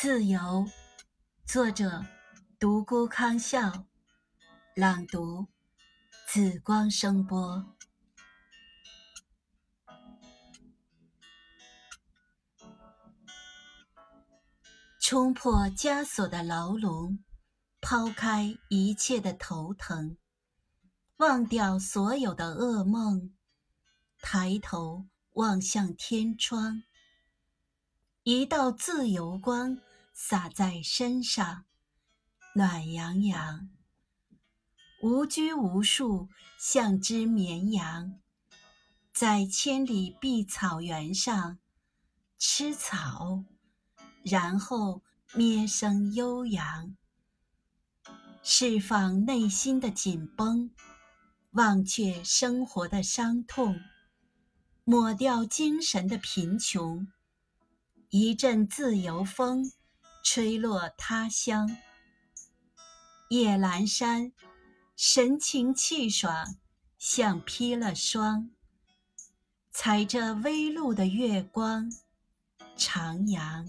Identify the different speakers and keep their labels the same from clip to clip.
Speaker 1: 自由，作者：独孤康笑，朗读：紫光声波。冲破枷锁的牢笼，抛开一切的头疼，忘掉所有的噩梦，抬头望向天窗。一道自由光洒在身上，暖洋洋。无拘无束，像只绵羊，在千里碧草原上吃草，然后咩声悠扬，释放内心的紧绷，忘却生活的伤痛，抹掉精神的贫穷。一阵自由风，吹落他乡。夜阑珊，神清气爽，像披了霜。踩着微露的月光，徜徉，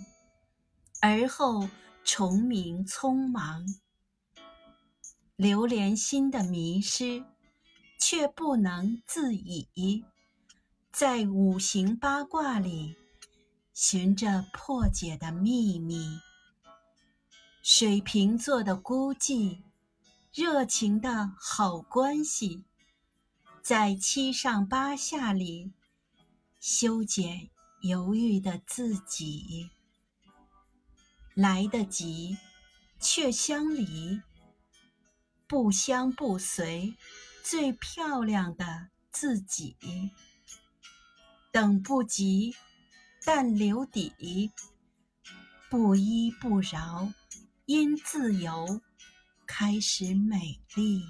Speaker 1: 而后虫鸣匆忙。流连心的迷失，却不能自已，在五行八卦里。寻着破解的秘密，水瓶座的孤寂，热情的好关系，在七上八下里修剪犹豫的自己，来得及却相离，不相不随，最漂亮的自己，等不及。但留底，不依不饶，因自由开始美丽。